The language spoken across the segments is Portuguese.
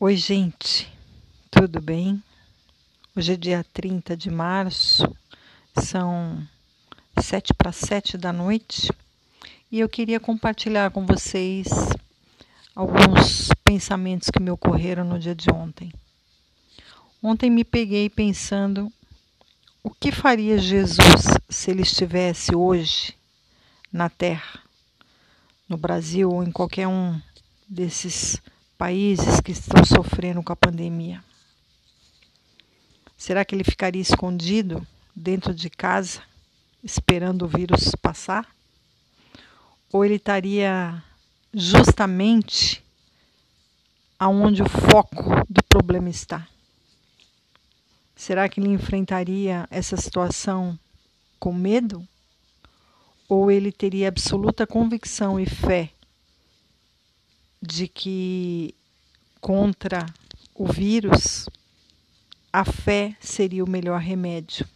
Oi, gente, tudo bem? Hoje é dia 30 de março, são sete para sete da noite e eu queria compartilhar com vocês alguns pensamentos que me ocorreram no dia de ontem. Ontem me peguei pensando o que faria Jesus se ele estivesse hoje na Terra, no Brasil ou em qualquer um desses países que estão sofrendo com a pandemia? Será que ele ficaria escondido dentro de casa, esperando o vírus passar? Ou ele estaria justamente aonde o foco do problema está? Será que ele enfrentaria essa situação com medo? Ou ele teria absoluta convicção e fé de que contra o vírus a fé seria o melhor remédio.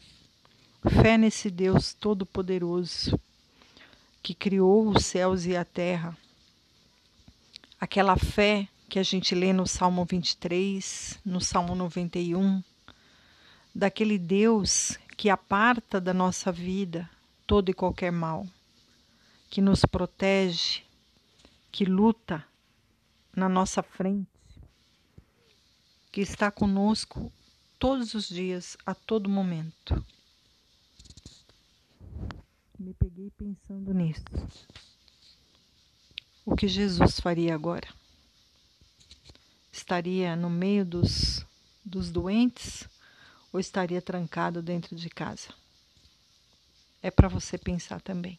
Fé nesse Deus Todo-Poderoso que criou os céus e a terra. Aquela fé que a gente lê no Salmo 23, no Salmo 91, daquele Deus que aparta da nossa vida todo e qualquer mal, que nos protege, que luta na nossa frente, que está conosco todos os dias, a todo momento. Me peguei pensando nisso. O que Jesus faria agora? Estaria no meio dos, dos doentes ou estaria trancado dentro de casa? É para você pensar também.